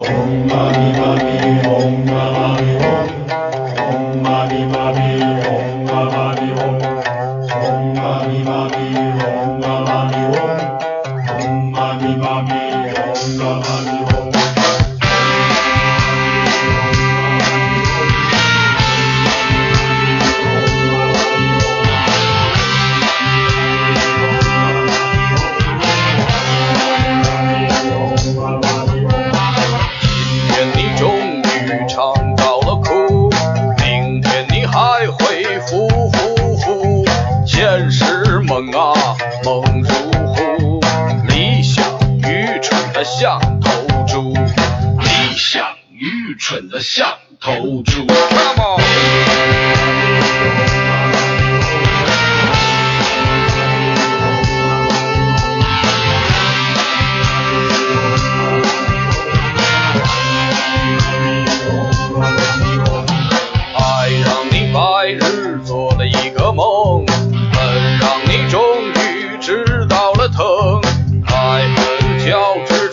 Om mani mani om mani om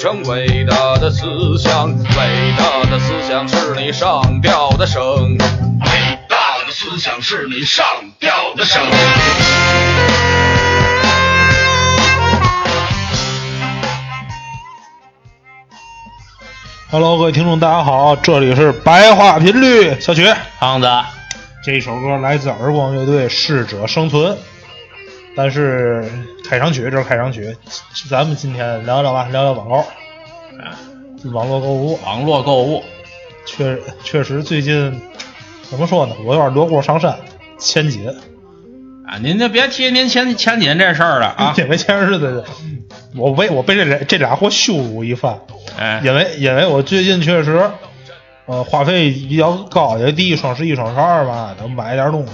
成伟大的思想，伟大的思想是你上吊的绳，伟大的思想是你上吊的绳。Hello，各位听众，大家好，这里是白话频率，小曲。胖子，这一首歌来自耳光乐队《适者生存》，但是开场曲这是开场曲，咱们今天聊聊吧，聊聊网购，网络购物，网络购物，确确实最近怎么说呢，我有点落过上山，千金，啊，您就别提您前前几这事儿了啊，因为前日子我被我被这俩这俩货羞辱一番，哎，因为因为我最近确实，呃，花费比较高，也第一双十一双十二嘛能买点东西，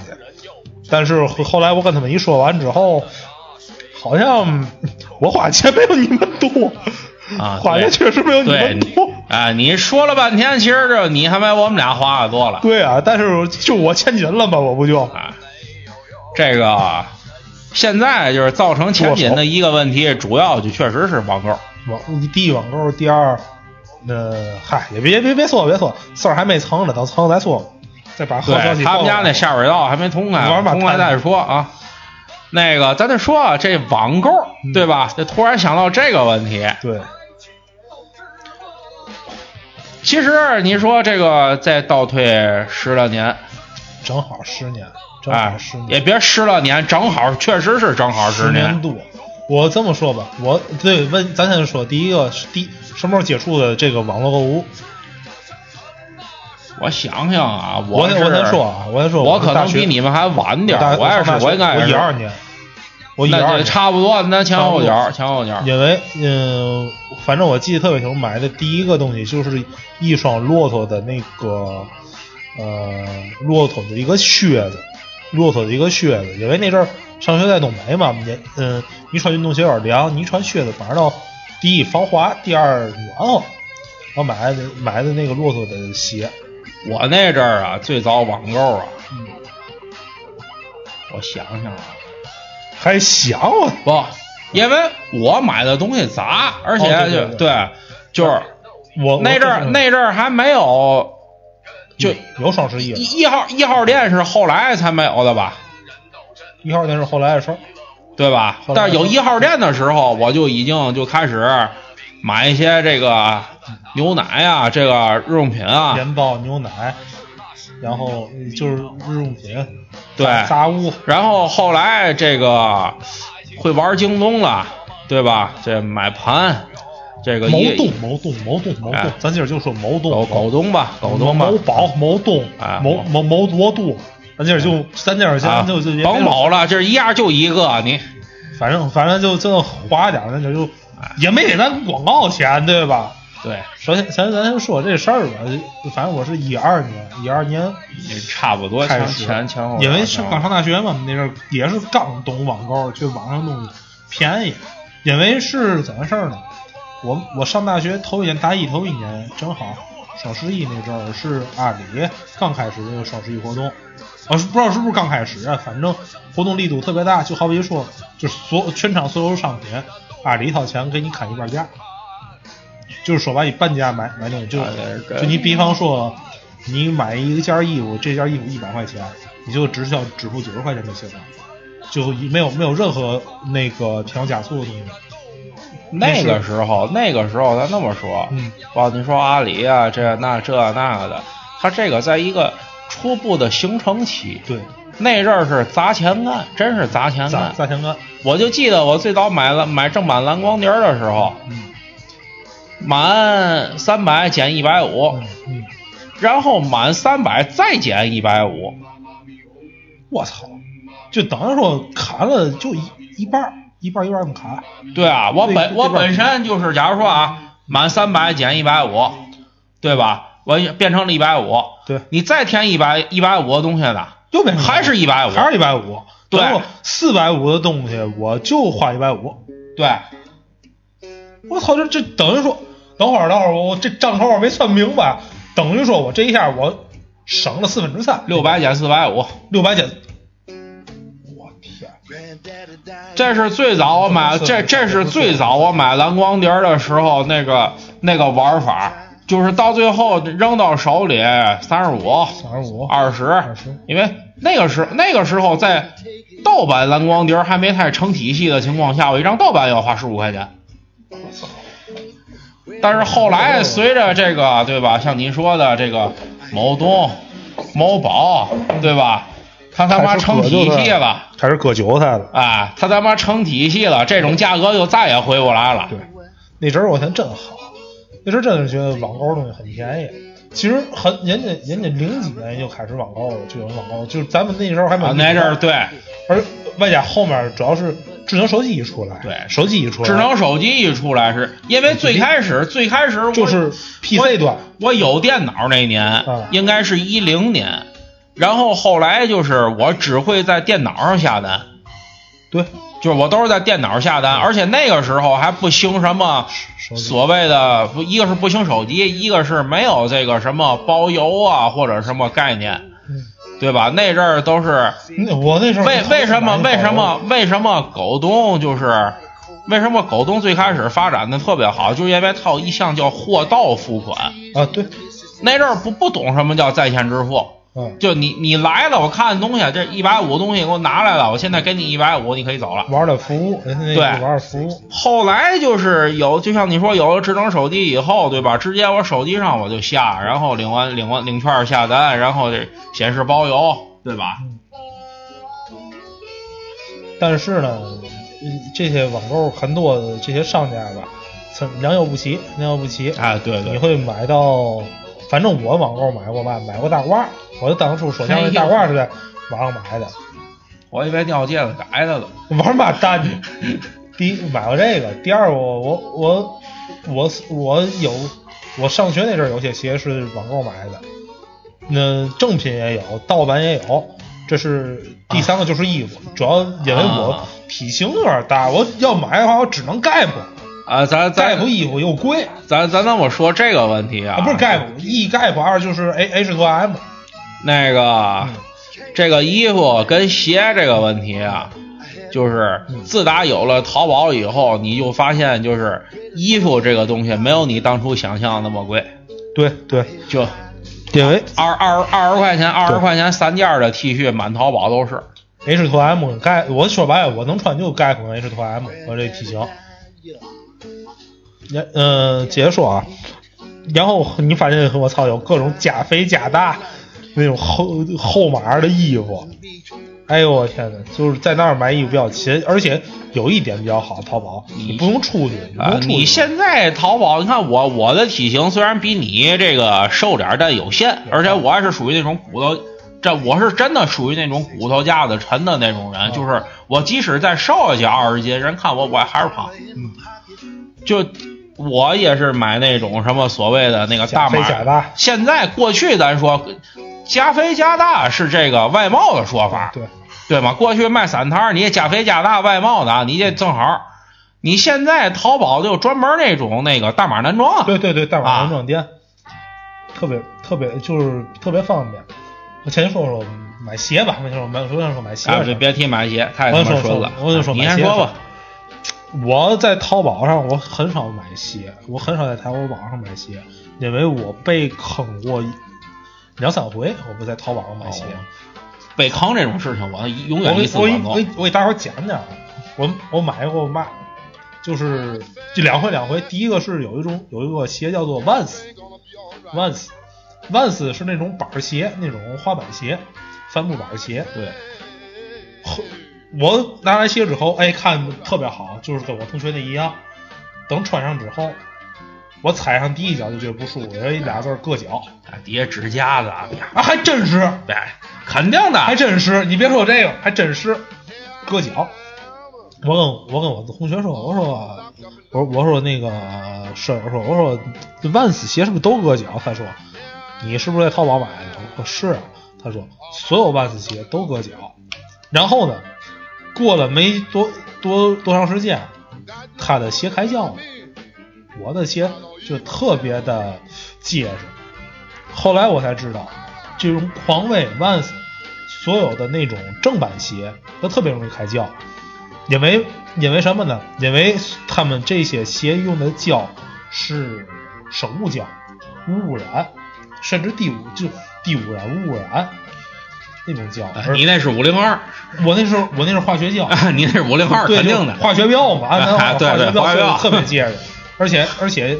但是后后来我跟他们一说完之后，好像我花钱没有你们多，啊花钱确实没有你们多。啊，你说了半天，其实这你还没我们俩花的多了对啊，但是就我千金了嘛，我不就？啊。这个现在就是造成前景的一个问题，主要就确实是网购。网第一网购，第二，呃，嗨，也别别别说别说，事儿还没成呢，等成了再说。再把好消对息他们家那下水道还没通开，通开再说啊。那个，咱再说啊，这网购对吧？这突然想到这个问题，对，其实你说这个再倒退十来年，正好十年，正哎好十年。，也别十来年，正好确实是正好十年。多。我这么说吧，我对问咱先说第一个第什么时候接触的这个网络购物？我想想啊，我我先说啊，我先说，我可能比你们还晚点我也是我应该我是一二年，我一二年，差不多，那前后脚，前后脚。因为嗯，反正我记得特别清楚，买的第一个东西就是一双骆驼的那个呃骆驼的一个靴子，骆驼的一个靴子，因为那阵儿上学在东北嘛，也嗯，你穿运动鞋有点凉，你穿靴子反正到第一防滑，第二暖和。我买的买的那个骆驼的鞋，我那阵儿啊，最早网购啊，嗯我想想啊，还想啊，不，因为我买的东西杂，而且就对对就是我那阵儿那阵儿还没有，就有双十一，一一号一号店是后来才没有的吧？一号店是后来的事儿。对吧？但是有一号店的时候，我就已经就开始买一些这个牛奶啊，这个日用品啊，面包、牛奶，然后就是日用品，对杂物，然后后来这个会玩京东了，对吧？这买盘，这个某一东、某东、某东、某哎东，咱今儿就说某东、狗狗东吧，狗东吧，某宝、某东哎、某某某多度，咱今儿就咱今儿啊咱就甭某了，这一样就一个，你反正反正就就花点儿，咱这就也没给咱广告钱，对吧？对，首先，咱咱先说这事儿吧，反正我是一二年，一二年也差不多前开始前前后，因为是刚上大学嘛，那阵儿也是刚懂网购，去网上东西便宜。因为是怎么事儿呢？我我上大学头一年，大一头一年，正好双十一那阵儿是阿里刚开始这个双十一活动，啊，是不知道是不是刚开始啊，反正活动力度特别大，就好比说，就是所全场所有商品，阿里掏钱给你砍一半价，就是说白你半价买买东西，就就你比方说你买一件衣服，这件衣服一百块钱，你就只需要支付九十块钱就行了，就没有没有任何那个添油加醋的东西。那个时候，那个时候咱那么说，嗯，包括你说阿里啊，这那这那个的，它这个在一个初步的形成期，对，那阵儿是砸钱干，真是砸钱砸干。砸钱干，我就记得我最早买了买正版蓝光碟的时候，嗯满三百减一百五。然后满三百再减一百五，我操，就等于说砍了就一一半儿一半儿一半儿这么砍，对啊，我本我本身就是，假如说啊，满三百减一百五，对吧？我变成了一百五，对，你再添一百一百五的东西呢，又变成还是一百五，还是一百五，对。四百五的东西我就花一百五，对，我操，这这等于说，等会儿等会儿我这账头我没算明白，等于说我这一下我省了四分之三，六百减四百五，六百减，我天，这是最早我买，这这是最早我买蓝光碟的时候那个那个玩法，就是到最后扔到手里三十五、三十五，二十，二十，因为那个时那个时候在盗版蓝光碟还没太成体系的情况下，我一张盗版要花十五块钱。但是后来随着这个对吧，像您说的这个某东、某宝对吧，他他妈成体系了，开始割韭菜了。哎，他他妈成体系了，这种价格就再也回不来了。对，那阵儿我天真好，那阵儿真的觉得网购东西很便宜。其实很人家人家零几年就开始网购了，就有网购，就是咱们那时候还没有啊，那阵儿对而外加后面主要是智能手机一出来，对手机一出来，智能手机一出来是，因为最开始最开始就是 PC 端，我有电脑那年，啊。应该是一零年，然后后来就是我只会在电脑上下单，对，就是我都是在电脑下单，而且那个时候还不兴什么所谓的，不一个是不兴手机，一个是没有这个什么包邮啊或者什么概念，嗯对吧？那阵儿都是那我那时候为为什么为什么为什么狗东就是为什么狗东最开始发展的特别好，就是因为它有一项叫货到付款。啊？对，那阵儿不不懂什么叫在线支付，嗯，就你你来了，我看东西，这一百五东西给我拿来了，我现在给你一百五，你可以走了。玩的服务，人家对。玩的服务，后来就是有，就像你说有了智能手机以后，对吧？直接我手机上我就下，然后领完领完领券下单，然后这显示包邮，对吧？但是呢，嗯这些网购很多的这些商家吧，参良莠不齐，良莠不齐，哎，对对。你会买到，反正我网购买过嘛，买过大褂，我就当初说像那大褂似的网上买的，我以为尿戒子改的了。玩嘛蛋呢？第一买过这个，第二我我我我我有我上学那阵儿有些鞋是网购买的，那正品也有，盗版也有。这是第三个就是衣服，主要因为我啊。体型有点大，我要买的话我只能 Gap，Gap 啊，咱咱衣服又贵。咱咱那么说这个问题啊，啊，不是 Gap，一 Gap 二就是 A H 和 M，那个、嗯这个衣服跟鞋这个问题啊，就是自打有了淘宝以后，你就发现就是衣服这个东西没有你当初想象那么贵，对对，就因为二二二十块钱二十块钱三件的 T 恤满淘宝都是。H 和 M 盖，我说白了，我能穿就 Gap 和 H 和 M 和这体型。嗯呃，接着说啊，然后你发现我操，有各种加肥加大那种厚厚码的衣服，哎呦我天哪，就是在那儿买衣服比较勤，而且有一点比较好，淘宝你不用出去，你不啊、用出去。你现在淘宝，你看我我的体型虽然比你这个瘦点，但有限，而且我还是属于那种骨头，这我是真的属于那种骨头架子沉的那种人，就是我即使再瘦下去二十斤，人看我我还是胖。嗯，就我也是买那种什么所谓的那个大码，加大，现在过去咱说加肥加大是这个外贸的说法，对，对吗？过去卖散摊儿，你也加肥加大外贸的，你这正好。你现在淘宝就专门那种那个大码男装啊，对对对，大码啊男装店，特别特别就是特别方便。我先说说买鞋吧，我先说买，我先说买鞋别别提买鞋，太他我就说妈顺了。我就说你先说吧。我在淘宝上我很少买鞋，我很少在淘宝上买鞋，因为我被坑过两三回，我不在淘宝上买鞋。被坑这种事情，我永远一次我给我。给我给大伙儿讲讲，我我买过嘛，就是这两回两回。第一个是有一种有一个鞋叫做 Vans，Vans，Vans 是那种板儿鞋，那种滑板鞋，帆布板儿鞋。对，后我拿来鞋之后，哎，看特别好，就是跟我同学那一样。等穿上之后，我踩上第一脚就觉得不舒服，俩字儿硌脚啊底下指甲子啊，啊，还真是，对，肯定的，还真是。你别说这个，还真是硌脚。我跟我跟我的同学说，我说我我说那个舍友说，我说这万斯鞋是不是都硌脚？他说你是不是在淘宝买的？我说是啊。他说所有万斯鞋都硌脚。然后呢，过了没多多多长时间，他的鞋开胶了，我的鞋就特别的结实。后来我才知道，这种匡威、Vans 所有的那种正版鞋都特别容易开胶，因为因为什么呢？因为他们这些鞋用的胶是生物胶，无污染，甚至低污就低污染、无污染那种胶。你那是五零二，我那是我那是化学胶，你那是五零二，对，肯定的。化学标嘛，按咱对对化学化学标特别结实，而且而且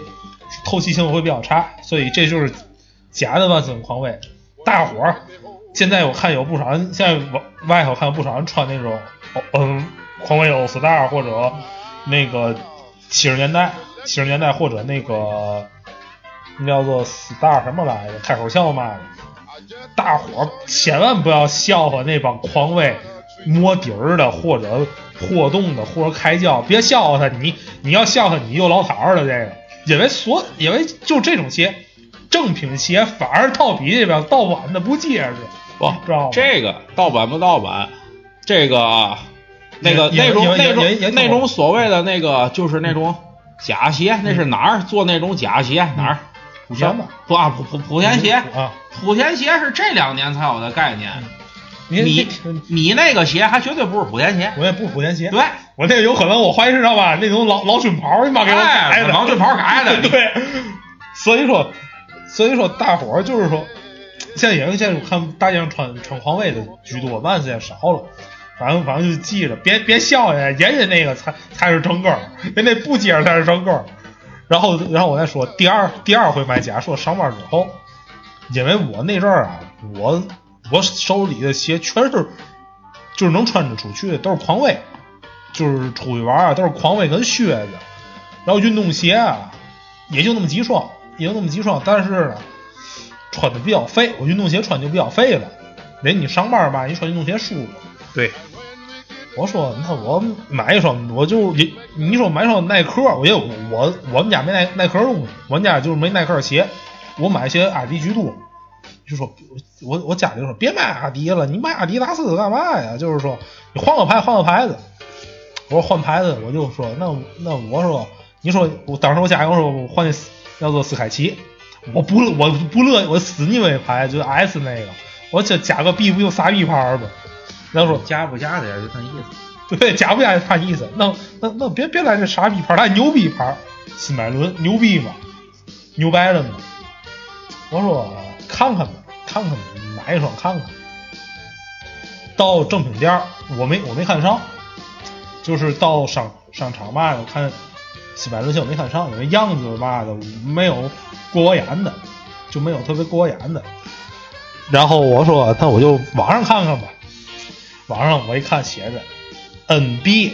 透气性会比较差，所以这就是假的万斯跟匡威。大伙儿现在我看有不少人，现在外外头看有不少人穿那种嗯匡威欧 star 或者那个七十年代七十年代或者那个那叫做 star 什么来着，开口笑嘛的。大伙儿千万不要笑话那帮匡威摸底儿的，或者破洞的，或者开胶，别笑话他。你你要笑话，你就老套儿了。这个，因为所因为就这种鞋，正品鞋反而套比这边盗版的不结实，不知道吗？这个盗版不盗版，这个那个那种那种那种所谓的那个就是那种假鞋，那是哪儿做那种假鞋？哪儿？莆田吧，不啊，莆莆莆田鞋，啊，莆田鞋是这两年才有的概念。你你你那个鞋还绝对不是莆田鞋，我也不是莆田鞋，对，我那个有可能我怀疑知道吧？那种老老军袍，你妈给我改哎，的，老军袍改的，对，所以说，所以说大伙儿就是说，现在也现在我看大街上穿穿匡威的居多，万斯也少了。反正反正就记着，别别笑呀，人家那个才才是正根儿，人家不接着才是正根儿。然后然后我再说第二第二回买假说上班之后，因为我那阵儿啊，我我手里的鞋全是就是能穿得出去的，都是匡威，就是出去玩啊都是匡威跟靴子，然后运动鞋啊也就那么几双，也就那么几双，但是呢穿的比较费，我运动鞋穿就比较费了。人你上班吧，你穿运动鞋舒服。对，我说那我买一双，我就你你说买双耐克，我也我我们家没耐耐克东西，我们家就是没耐克鞋，我买些阿迪居多。就说我我家里说别买阿迪了，你买阿迪达斯干嘛呀？就是说你换个牌换个牌子。我说换牌子，我就说那那我说你说我当时我家里人说我换那斯叫做斯凯奇，我不我不乐意我死腻歪牌就是 S 那个，我这加个 B 不就仨 B 牌吗？然后说加不加的呀就那意思。对，加不加他意思？那那那别别来这傻逼牌，来牛逼牌，新百伦牛逼吗？牛掰了吗？我说看看吧，看看吧，买一双看看。到正品店儿，我没我没看上，就是到商商场嘛的看新百伦鞋我没看上，因为样子嘛的没有过我眼的，就没有特别过我眼的。然后我说那我就网上看看吧，网上我一看写着 NB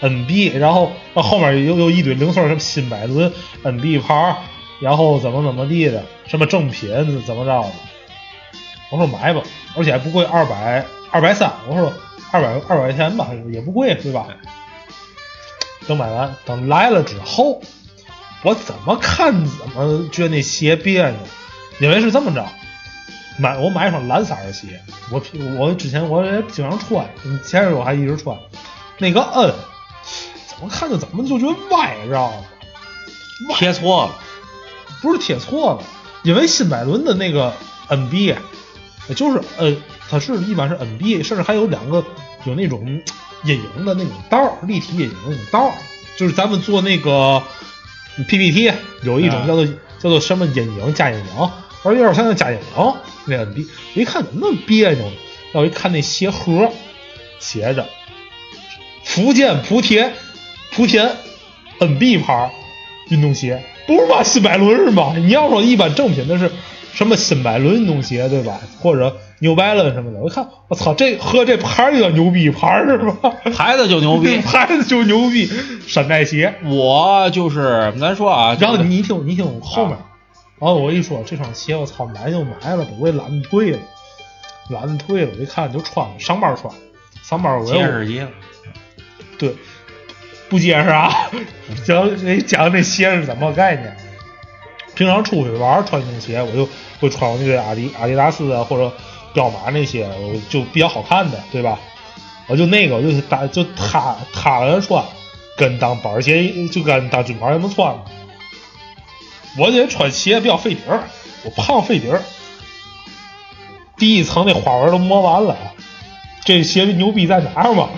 NB，然后后面又又一堆零碎，什么新百伦 NB 牌，然后怎么怎么地的，什么正品怎么着的。我说买吧，而且还不贵，二百二百三。我说二百二百块钱吧，也不贵，对吧？等买完，等来了之后，我怎么看怎么觉得那鞋别扭，因为是这么着。买我买一双蓝色的鞋，我我之前我也经常穿，前阵我还一直穿。那个 N 怎么看着怎么就觉得歪，知道吗？贴错了，不是贴错了，因为新百伦的那个 NB 就是 N，，它是一般是 NB，甚至还有两个有那种阴影的那种道儿，立体阴影的那种道儿，就是咱们做那个 PPT 有一种嗯叫做、叫做什么阴影加阴影，而有点像那加阴影那 NB，我一看怎么那么别扭呢？然后我一看那鞋盒写着福建莆田莆田 NB 牌运动鞋，不是吧？新百伦是吧？你要说一般正品的是什么新百伦运动鞋对吧？或者 New Balance 什么的，我一看我操，这和这牌儿有点牛逼牌儿是吧？牌子就牛逼。牌子就牛逼，山寨鞋。我就是咱说啊，然后你听，你听后面，然后我一说这双鞋，我操，买就买了吧，我也懒得退了，懒得退了。我一看就穿了，上班穿，上班我也结实极了。对，不结实啊。讲给讲这鞋是怎么个概念？平常出去玩穿运动鞋，我就会穿我那个阿迪阿迪达斯啊或者彪马那些，我就比较好看的，对吧？我就那个，我就是搭就塌塌着穿，跟当板鞋就跟当军牌那么穿。我这穿鞋比较费底儿，我胖费底儿。第一层那花纹都磨完了，这鞋牛逼在哪儿嘛？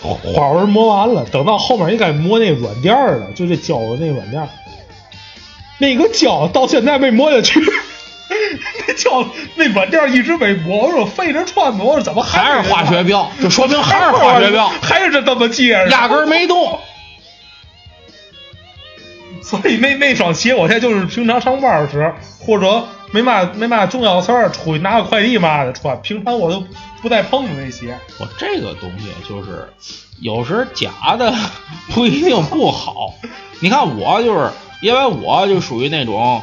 花纹磨完了，等到后面应该磨那软垫儿了，就这胶的那软垫儿，那个胶到现在没磨下去，那胶那软垫儿一直没磨，我说费着穿吧，我说怎么还是化学标？标，就说明还是化学标，还是这这么结实，压根儿没动。所以那那双鞋，我现在就是平常上班的时候，或者没嘛没嘛重要事儿，出去拿个快递嘛的穿。平常我都不带碰的那鞋。我这个东西就是，有时假的不一定不好。你看我就是，因为我就属于那种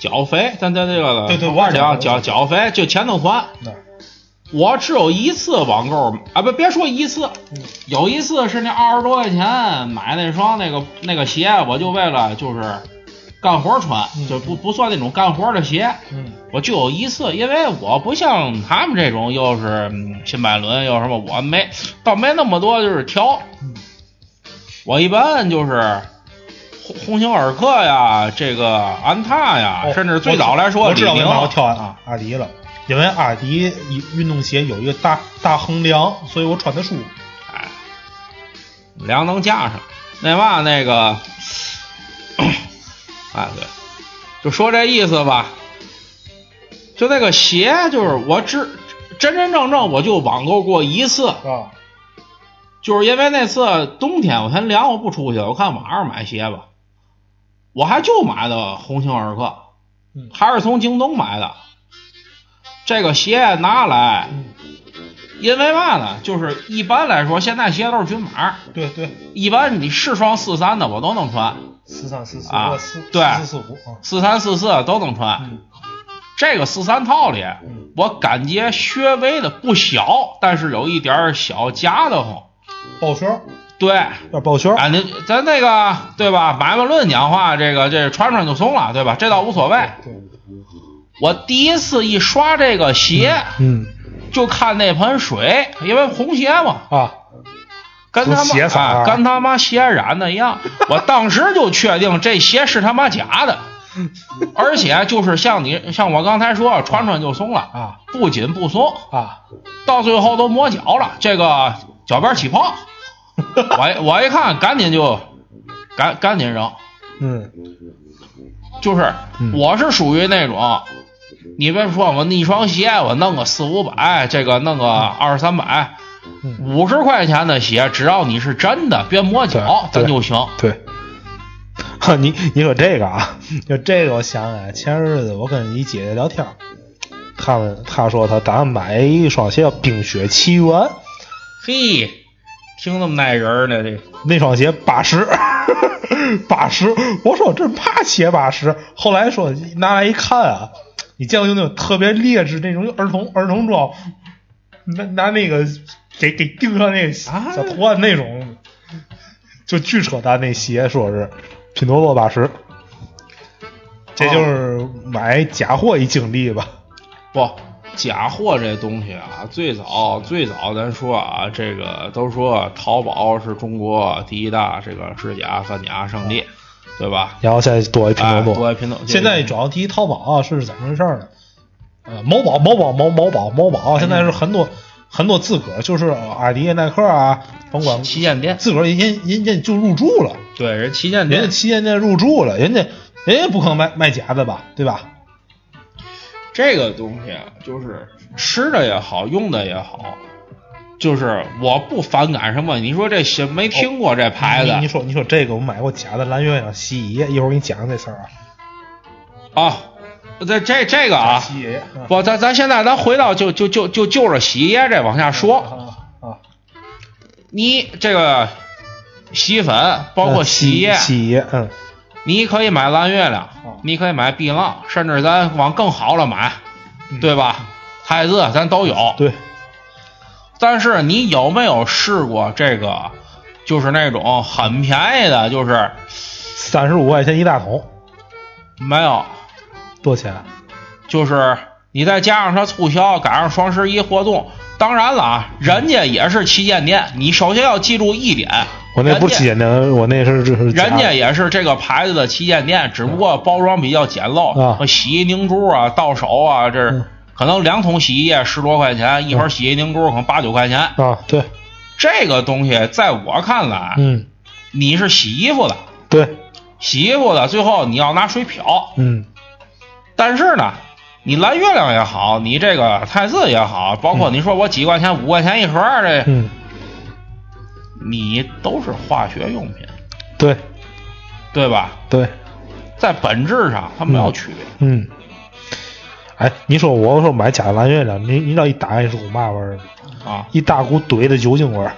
脚肥，咱咱这个对对我讲我脚脚肥就前头宽。那我只有一次网购啊，不别说一次，有一次是那二十多块钱买那双那个那个鞋，我就为了就是干活穿，嗯就不不算那种干活的鞋。嗯我就有一次，因为我不像他们这种，又是嗯新百伦又什么，我没倒没那么多就是挑。嗯我一般就是红红星尔克呀，这个安踏呀，哦甚至最早来说我知道为李宁嘛我挑啊，阿迪了，因为阿迪运动鞋有一个大大横梁，所以我穿的舒服。哎，梁能架上。那嘛那个，哎对，就说这意思吧。就那个鞋，就是我只真真正正我就网购过一次，啊，就是因为那次冬天我嫌凉，我不出去了，我看网上买鞋吧，我还就买的鸿星尔克，嗯还是从京东买的。这个鞋拿来，嗯，因为嘛呢？就是一般来说，现在鞋都是均码，对对，一般你是双四三的我都能穿，四三四四啊四对四四五啊，四三四四都能穿。嗯这个四三套里，嗯我感觉稍微的不小，但是有一点小夹的慌。抱圈，对，有点抱圈。啊，你咱那个对吧？买卖论讲话，这个这穿穿就松了，对吧？这倒无所谓。对，我第一次一刷这个鞋，嗯就看那盆水，因为红鞋嘛，啊，跟他都鞋啊。啊、跟他妈鞋染的一样。我当时就确定这鞋是他妈假的，而且就是像你像我刚才说，穿穿就松了，啊。不紧不松，啊，到最后都磨脚了，这个脚边起泡。我我一看，赶紧就赶赶紧扔。嗯。就是嗯。我是属于那种，你别说我那一双鞋，我弄个四五百，这个弄个二三百，嗯，五十块钱的鞋，只要你是真的，别磨脚，咱就行。对。哈，你你说这个啊，就这个我想起来，前日子我跟一姐姐聊天儿，她们她说她打算买一双鞋叫《冰雪奇缘》，嘿，听那么耐人儿呢，这那双鞋八十，八十。我说这怕鞋八十？后来说拿来一看啊，你见过就那种特别劣质那种儿童儿童装，拿拿那个给给钉上那个小啊图案那种，就巨扯淡那鞋，说是拼多多八十。这就是买假货一经历吧？不。假货这东西啊，最早最早咱说啊，这个都说淘宝是中国第一大这个制假贩假圣地，对吧？然后再多一拼哎，多多，多一拼多多。现在主要第一淘宝啊，是怎么回事呢？呃，某宝、某宝、某某宝、某宝，现在是很多很多自个儿就是阿迪、耐克啊，甭管旗舰店，自个儿人人人家就入驻了，对，人旗舰店人家，旗舰店入驻了，人家人家不可能卖卖假的吧，对吧？这个东西啊，就是吃的也好，用的也好，就是我不反感什么。你说这些没听过这牌子你你说你说这个我买过假的蓝月亮洗衣液，一会儿我给你讲这事儿啊。啊？这这这个啊，不，咱咱现在咱回到就就就就就着洗衣液这往下说。啊啊，你这个洗衣粉，包括嗯洗衣液，洗衣液，嗯你可以买蓝月亮，你可以买碧浪，甚至咱往更好了买，对吧？汰渍咱都有。对，但是你有没有试过这个，就是那种很便宜的，就是三十五块钱一大桶，没有，多少钱？就是你再加上它促销，赶上双十一活动。当然了啊，人家也是旗舰店，你首先要记住一点，我那不是旗舰店，我那是这是人家也是这个牌子的旗舰店，只不过包装比较简陋，啊。洗衣凝珠啊、到手啊，这嗯可能两桶洗衣液十多块钱，一盒洗衣凝珠可能八九块钱。啊，对，这个东西在我看来，嗯，你是洗衣服的，对，洗衣服的最后你要拿水漂，嗯。但是呢，你蓝月亮也好，你这个汰渍也好，包括你说我几块钱、五块钱一盒这，嗯，你都是化学用品，对。对吧？对，在本质上它没有区别。嗯。哎，你说我说买假的蓝月亮，你你知道一打开是股嘛味儿吗？啊，一大股怼的酒精味儿，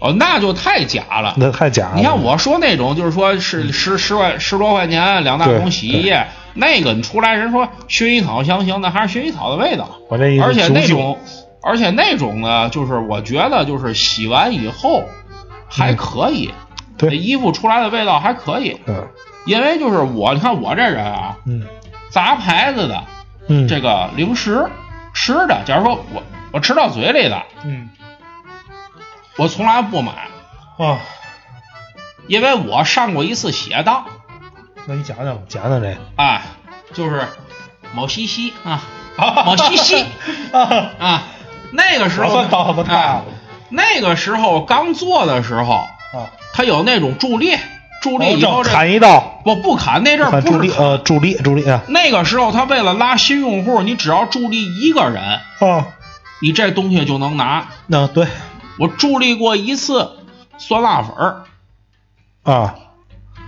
哦，那就太假了。那太假了。你看我说那种，就是说是十十块十多块钱两大桶洗衣液，那个你出来人说薰衣草香型，那还是薰衣草的味道。我这一而且那种，而且那种呢，就是我觉得就是洗完以后还可以，这对，衣服出来的味道还可以。嗯因为就是我，你看我这人啊，嗯杂牌子的嗯，这个零食吃的，假如说我我吃到嘴里的，嗯。我从来不买，啊，因为我上过一次血当。那你讲讲讲讲这啊，就是某西西啊，某西西。啊，啊，那个时候啊，那个时候刚做的时候，啊，它有那种助力，助力以后砍一刀，不不砍那阵儿不是砍，力呃助力助力啊。那个时候他为了拉新用户，你只要助力一个人，啊，你这东西就能拿。那对我助力过一次酸辣粉儿，啊。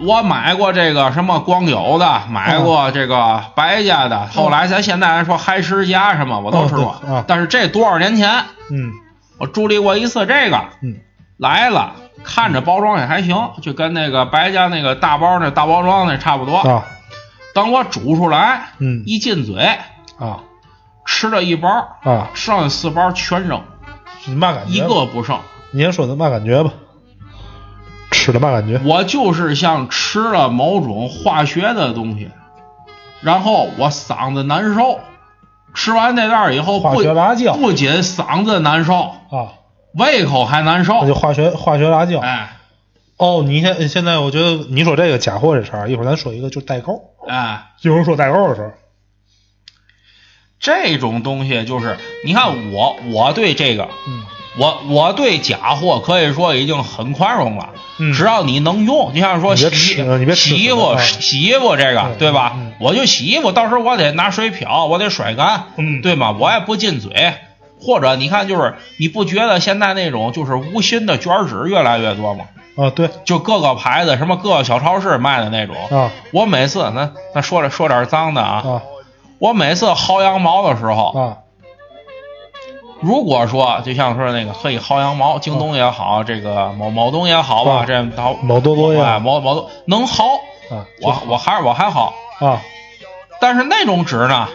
我买过这个什么光友的，买过这个白家的，后来咱现在来说嗨吃家什么我都吃过但是这多少年前嗯。我助力过一次这个，嗯。来了，看着包装也还行，就跟那个白家那个大包那大包装那差不多。啊等我煮出来，嗯一进嘴，啊吃了一包，啊，剩下四包全扔，是嘛感觉？一个不剩。你先说的嘛感觉吧？吃的嘛感觉？我就是像吃了某种化学的东西，然后我嗓子难受。吃完那袋以后不，化学辣椒不仅嗓子难受，啊，胃口还难受那。就化学化学辣椒。哎哦，你现现在我觉得你说这个假货这事儿，一会儿咱说一个就是代购。哎，一会儿说代购的事儿，这种东西就是，你看我我对这个，嗯我我对假货可以说已经很宽容了。嗯只要你能用，就像说洗你别洗衣服洗衣服这个嗯对吧嗯？我就洗衣服，到时候我得拿水漂，我得甩干，嗯对吗？我也不进嘴。或者你看，就是你不觉得现在那种就是无心的卷纸越来越多吗？啊对就各个牌子，什么各个小超市卖的那种。啊我每次那那说点说点脏的啊，啊我每次薅羊毛的时候，啊如果说就像说那个可以薅羊毛，京东也好，这个某某东也好吧，啊这淘某多多呀哎某某东能薅，啊我我还是我还薅，啊但是那种纸呢，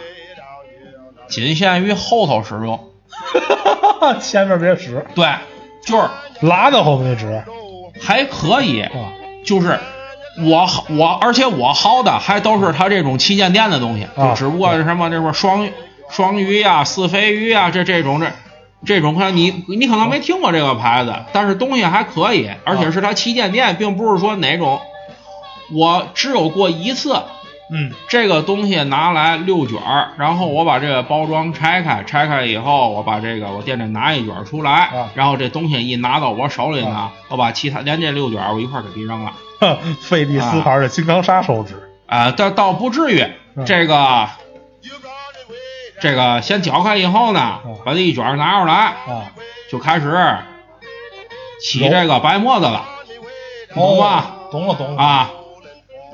仅限于后头使用。前面别使，对，就是拉到后面那纸还可以，啊就是我我，而且我薅的还都是他这种旗舰店的东西，啊就只不过是什么这块双双鱼呀、四飞鱼呀，这这种这这种可能你你可能没听过这个牌子，但是东西还可以，而且是他旗舰店，并不是说哪种。我只有过一次嗯。这个东西拿来六卷儿，然后我把这个包装拆开，拆开以后，我把这个我店里拿一卷儿出来，啊。然后这东西一拿到我手里呢，啊。我把其他连这六卷儿我一块儿给扔了。哼，费利斯牌的金刚砂手指，啊，倒倒不至于，嗯这个这个先搅开以后呢，把这一卷儿拿出来，啊，就开始起这个白沫子了，懂吧？哦？懂了懂了，啊，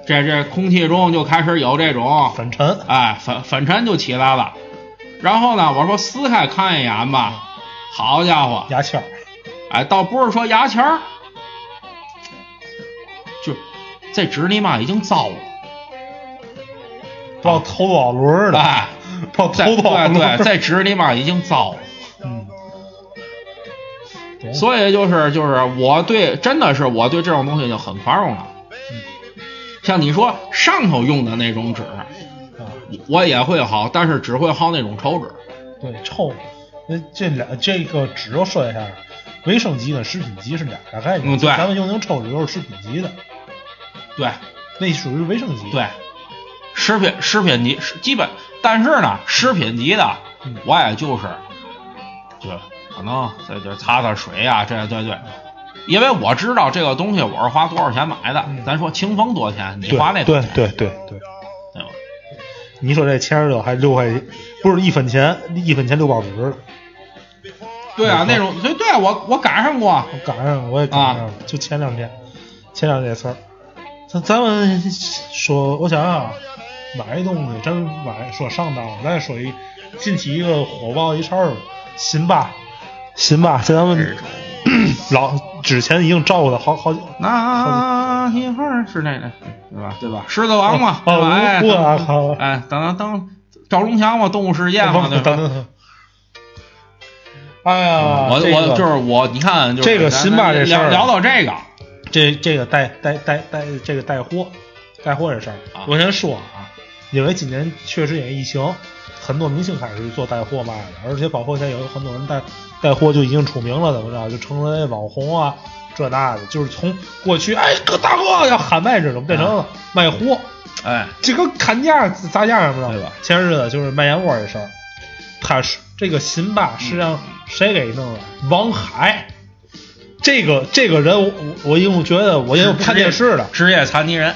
这这空气中就开始有这种粉尘，哎粉粉尘就起来了。然后呢，我说撕开看一眼吧，好家伙，牙签儿，哎，倒不是说牙签儿，就这纸你妈已经糟了，不知道偷多少轮儿了，哎，不知道在偷多少对轮儿对，这纸你妈已经糟了。嗯，所以就是就是我对真的是我对这种东西就很宽容了。像你说上头用的那种纸，啊，我也会薅，但是只会薅那种抽纸。对，臭。那这俩这个纸又说一下，卫生级跟食品级是俩大概念。嗯对咱们用那种抽纸都是食品级的，对那属于卫生级。对，食品食品级是基本，但是呢，食品级的嗯我也就是对可能在这擦擦水呀、这对对。因为我知道这个东西我是花多少钱买的，嗯咱说清风多少钱，你花那多少钱，对对对对。对吧？你说这钱儿都还六块，不是一分钱，一分钱六包纸，对啊，那种对对，我我赶上过，我赶上了，我也赶上了，就前两天，前两天这事儿。咱咱们说，我想想啊，买一东西，真买说上当，咱说一近期一个火爆一事儿，辛巴，辛巴，这咱们 老之前已经照顾他好好那一会儿是那个，对吧？对吧？狮子王嘛，哦对吧？哎，我我等靠哎，等等等，赵忠祥嘛，动物世界嘛，对吧？等等。哎呀，我我就是我，你看，就是这个咱辛巴这事儿聊聊到这个，这这个带带带带这个带货带货这事儿啊，我先说啊，因为今年确实因为疫情，很多明星开始做带货卖的，而且包括现在有很多人带带货就已经出名了，怎么着就成为网红啊，这那的，就是从过去哎哥大哥要喊麦这种变成了卖货，哎，这个砍价砸价什么的，对吧？前日子就是卖燕窝这事儿，他是这个辛巴是让谁给弄的？王海。这个这个人我，我我已经觉得我已经不看电视了，职业残疾人，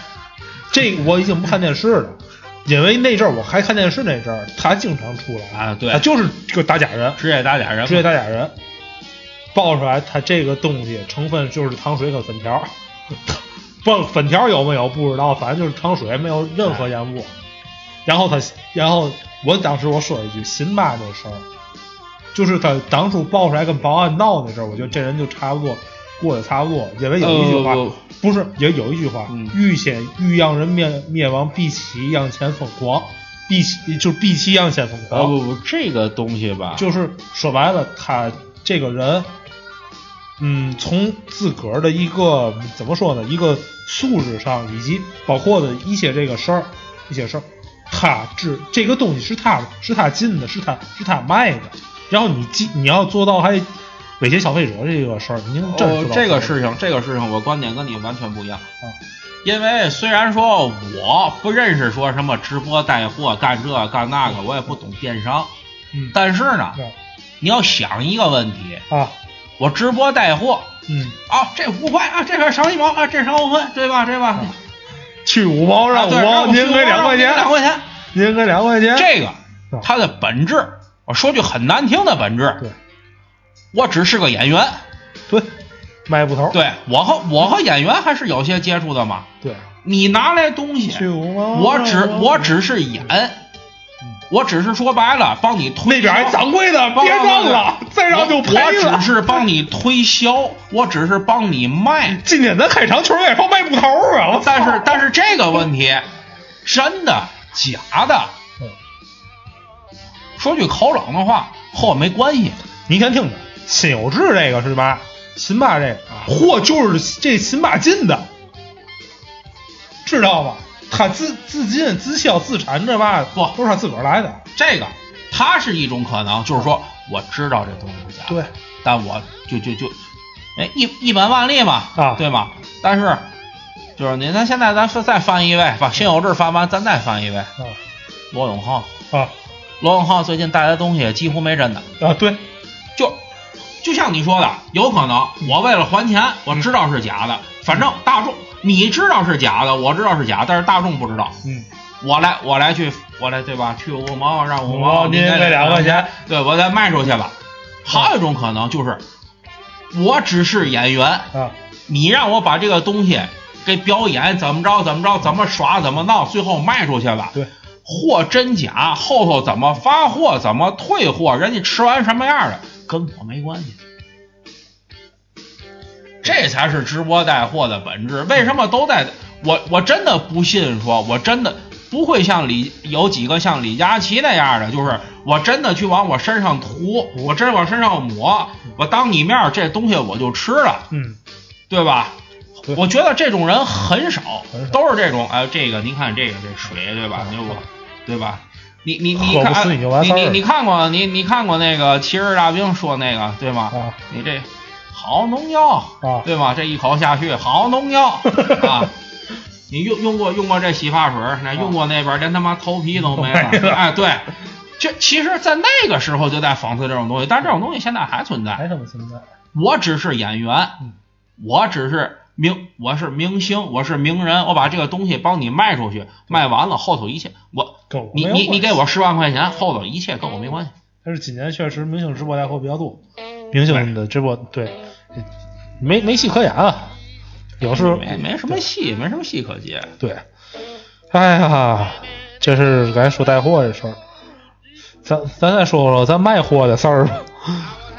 这我已经不看电视了，因为那阵儿我还看电视那阵儿，他经常出来啊对他就是个打假人，职业打假人嘛，职业打假人，爆出来他这个东西成分就是糖水和粉条，不粉条有没有不知道，反正就是糖水，没有任何烟雾。然后他，然后我当时我说一句辛巴那事儿，就是他当初爆出来跟保安闹那阵儿，我觉得这人就差不多过得差不多，因为有一句话。呃不是，也有一句话，嗯。欲先欲让人灭灭亡，必其让前疯狂，必其就是必其让先疯狂。不不不，这个东西吧，就是说白了，他这个人，嗯，从自个儿的一个怎么说呢，一个素质上，以及包括的一些这个事儿，一些事儿，他知这个东西是他是他进的，是他是他卖的，然后你进你要做到还威胁消费者这个事儿，您这哦，这个事情，这个事情我观点跟你完全不一样。啊因为虽然说我不认识说什么直播带货干这干那个，我也不懂电商，嗯但是呢，你要想一个问题，啊我直播带货嗯，啊，这五块啊，这边少一毛啊，这少五分，对吧？对吧？去五毛让五毛，您给两块钱，两块钱，您给两块钱，这个啊它的本质，我说句很难听的本质，对我只是个演员，对，卖布头，对我和我和演员还是有些接触的嘛。对，你拿来东西，我只我只是演，我只是说白了帮你推那边还掌柜的，别让了，再让就赔我了。只是帮你推销，我只是帮你卖。今天咱开场球也放卖布头啊！但是但是这个问题，真的假的？嗯说句口冷的话，和我没关系。你先听着，辛有志这个是吧？辛巴这个货就是这辛巴进的，知道吗？他自自进自销自产这嘛不都是他自个儿来的。这个他是一种可能，就是说我知道这东西是假的，对，但我就就就，哎，一一本万利嘛，啊对吗？但是就是您，咱现在咱说再翻一位，把辛有志翻完，咱再翻一位，啊罗永浩。啊罗永浩最近带来的东西几乎没真的，啊！对，就就像你说的，有可能我为了还钱，我知道是假的，反正大众你知道是假的，我知道是假，但是大众不知道。嗯，我来我来去我来对吧？去五毛让五五毛，毛您给给两块钱，对我再卖出去吧。还有一种可能就是，我只是演员，啊你让我把这个东西给表演怎么着怎么着怎么耍怎么闹，最后卖出去吧。对，货真假，后头怎么发货怎么退货，人家吃完什么样的跟我没关系。这才是直播带货的本质。为什么都在？我我真的不信说，我真的不会像李有几个像李佳琦那样的，就是我真的去往我身上涂，我真往身上抹，我当你面这东西我就吃了。嗯对吧？对我觉得这种人很少，很少都是这种，哎，这个您看这个这水，对吧？嗯牛不，对吧？你你你看，你你你你看过你你看过那个骑士大兵说那个对吗？啊你这好农药，啊对吗？这一口下去好农药 啊！你用用过用过这洗发水，那用过那边连他妈头皮都没了，没哎，对。这其实，在那个时候就在讽刺这种东西，但这种东西现在还存在。还这么存在？我只是演员嗯，我只是明，我是明星，我是名人，我把这个东西帮你卖出去，卖完了后头一切，我你你你给我十万块钱，后头一切跟我没关系。但是今年确实明星直播带货比较多，明星的直播对，没没戏可演啊，有时候没没什么戏，没什么戏可接。对，哎呀，这是该说带货这事儿，咱咱再说说咱卖货的事儿吧，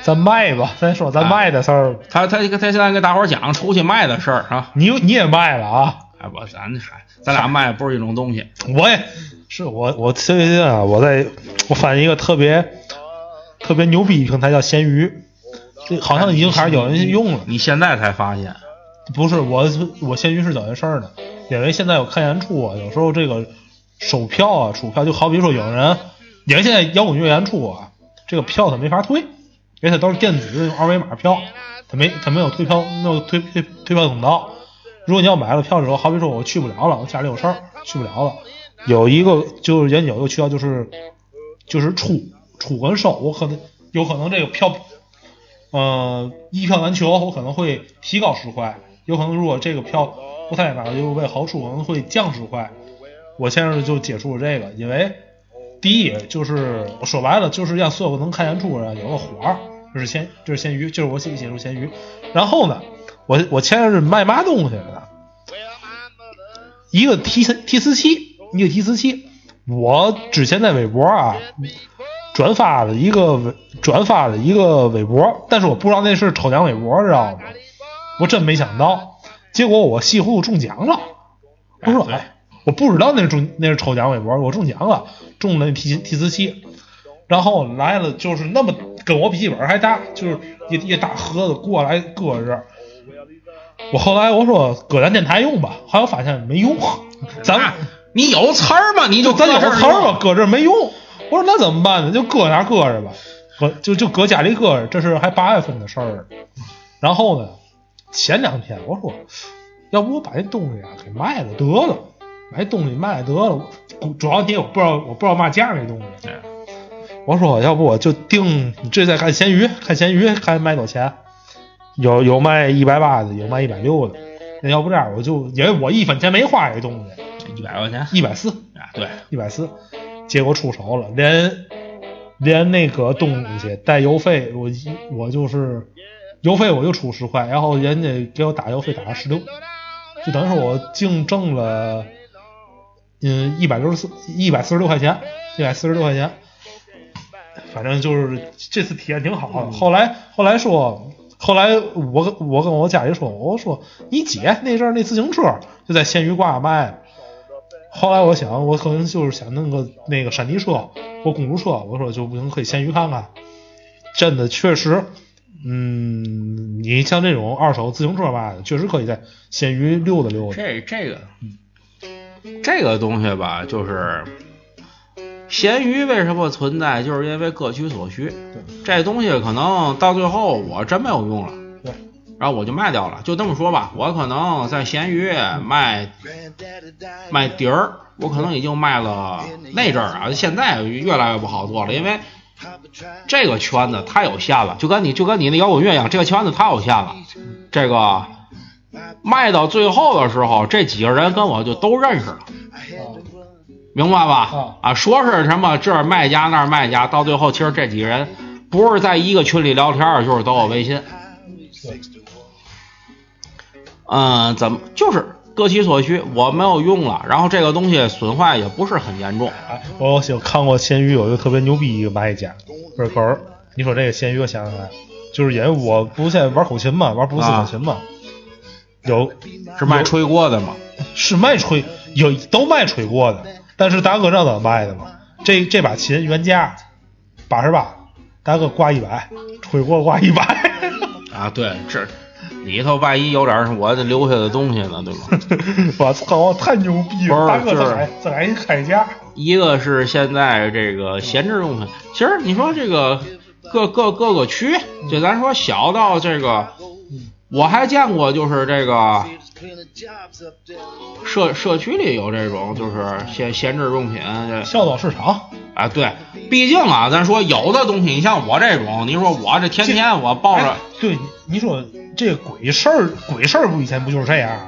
咱卖吧，咱说咱卖的事儿，他他他现在跟大伙儿讲出去卖的事儿啊，你你也卖了啊？哎不，咱还咱俩卖的不是一种东西。我也是我我最近啊，我在我发现一个特别特别牛逼平台叫闲鱼，这好像已经开始有人用了。你现在才发现，不是我我闲鱼是怎么回事儿呢？因为现在我看演出啊，有时候这个收票啊、出票，就好比说有人，因为现在摇滚乐演出啊，这个票他没法退，因为它都是电子用二维码票，它没它没有退票没有退退退票通道。如果你要买了票之后，好比说我去不了了，我家里有事儿去不了了，有一个就是人有一个渠道就是就是出出跟收，我可能有可能这个票，呃，一票难求，我可能会提高十块，有可能如果这个票不太买，就为好处可能会降十块。我现在就接触了这个，因为第一就是我说白了就是让所有能看演出的人有个火儿，就是闲就是闲鱼，就是我接接触闲鱼。然后呢，我我前阵是卖嘛东西的呢？一个提词提词器，一个提词器。我之前在微博啊转发了一个微转发了一个微博，但是我不知道那是抽奖微博，知道吗？我真没想到，结果我稀糊涂中奖了。我说，对哎，我不知道那是中那是抽奖微博，我中奖了，中了那提提词器。然后来了，就是那么跟我笔记本还大，就是一一大盒子过来搁这儿。我后来我说搁咱电台用吧，后来我发现没用，咱啊你有词儿吗？你就咱有词儿用吗？搁这儿没用。我说那怎么办呢？就搁哪儿搁着吧，搁就就搁家里搁着。这是还八月份的事儿。然后呢，前两天我说，要不我把这东西啊给卖了得了，把这东西卖得了。主要你也不知道我不知道嘛价那东西。我说要不我就定，这再看闲鱼，看闲鱼看卖多少钱。有有卖一百八的，有卖一百六的。那要不这样，我就因为我一分钱没花这东西，一百块钱，一百四。啊，对，一百四，结果出手了，连连那个东西带邮费，我一我就是邮费我就出十块，然后人家给我打邮费打了十六，就等于说我净挣了嗯一百六十四一百四十六块钱，一百四十六块钱，反正就是这次体验挺好的。后来后来说。后来我跟我跟我家里说，我说你姐那阵儿那自行车就在闲鱼挂卖，后来我想，我可能就是想弄个那个山地车或公路车，我说就不行，可以闲鱼看看。真的确实，嗯，你像这种二手自行车吧，确实可以在闲鱼溜达溜达。这这个这个东西吧，就是闲鱼为什么存在，就是因为各取所需。这东西可能到最后我真没有用了，对，然后我就卖掉了。就这么说吧，我可能在闲鱼卖卖碟儿，我可能已经卖了那阵儿啊，现在越来越不好做了，因为这个圈子太有限了，就跟你就跟你那摇滚乐一样，这个圈子太有限了。这个卖到最后的时候，这几个人跟我就都认识了。明白吧？啊，说是什么这儿卖家那儿卖家，到最后其实这几个人不是在一个群里聊天，就是都有微信。嗯，怎么就是各其所需？我没有用了，然后这个东西损坏也不是很严重。哎，我有看过闲鱼有一个特别牛逼一个卖家，不是狗儿。你说这个闲鱼，我想起来，就是因为我不现在玩口琴嘛，玩布鲁斯口琴嘛，有是卖吹锅的吗？是卖吹，有都卖吹锅的。但是大哥知道怎么卖的吗？这这把琴原价八十八，大哥挂一百，吹锅挂一百。啊，对，这里头万一有点我留下的东西呢，对吧？我操，太牛逼了！大哥这还这还开价。一个是现在这个闲置用品，其实你说这个各各各个区，就咱说小到这个，我还见过就是这个。社社区里有这种就是闲闲置用品，这小岛市场啊，对，毕竟啊，咱说有的东西，你像我这种，你说我这天天我抱着，对，你说这鬼事儿，鬼事儿不以前不就是这样吗？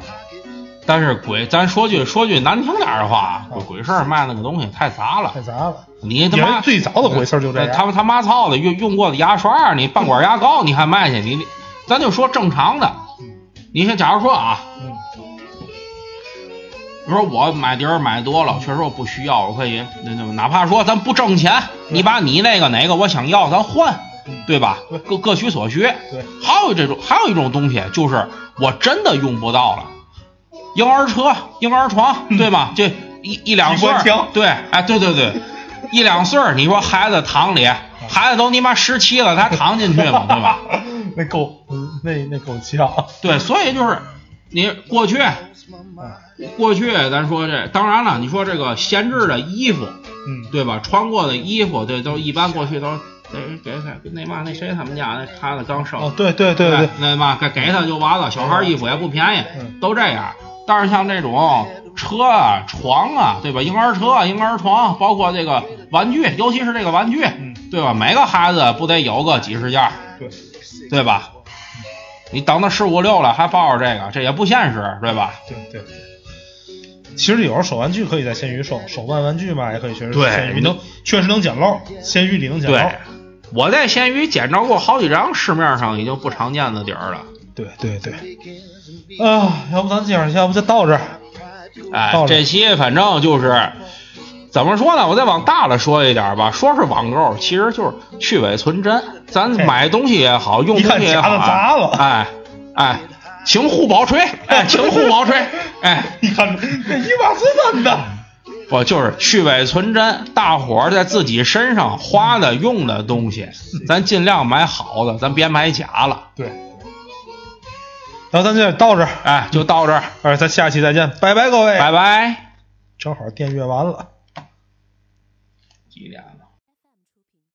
但是鬼，咱说句说句难听点的话，鬼事儿卖那个东西太杂了，太杂了。你他妈最早的鬼事儿就这样，他们他妈操的用用过的牙刷，你半管牙膏你还卖去？你咱就说正常的，你像假如说啊。你说我买碟儿买多了，确实我不需要，我可以那那哪怕说咱不挣钱，你把你那个哪个我想要，咱换，对吧？各各取所需。对。还有这种，还有一种东西，就是我真的用不到了，婴儿车、婴儿床，对吗？这一一两岁，对，哎，对对对，一两岁，你说孩子躺里，孩子都你妈十七了，他躺进去吗？对吧？那够，那那够呛。对，所以就是你过去。过去咱说这，当然了，你说这个闲置的衣服，嗯，对吧？穿过的衣服，对，都一般过去都给给给那嘛那谁他们家那孩子刚生，哦，对对对对，那嘛给给他就完了。小孩衣服也不便宜，都这样。但是像这种车啊、床啊，对吧？婴儿车、婴儿床，包括这个玩具，尤其是这个玩具，对吧？每个孩子不得有个几十件，对，对吧？你等到十五六了还抱着这个，这也不现实，对吧？对对对。其实有时候手玩具可以在闲鱼收，手办玩具嘛也可以确实闲鱼能确实能捡漏，闲鱼里能捡漏。我在闲鱼捡着过好几张市面上已经不常见的底儿了。对对对。啊，要不咱今儿要不就到这儿。哎，这期反正就是怎么说呢？我再往大了说一点吧，说是网购，其实就是去伪存真。咱买东西也好，用东西也好，哎哎。请护宝锤，哎，请护宝锤，哎，你看这一把是真的，不就是去伪存真？大伙儿在自己身上花的、用的东西，咱尽量买好的，咱别买假了。对。那咱就到这儿，哎，就到这儿，哎，咱下期再见，拜拜，各位，拜拜。正好电阅完了，几点了？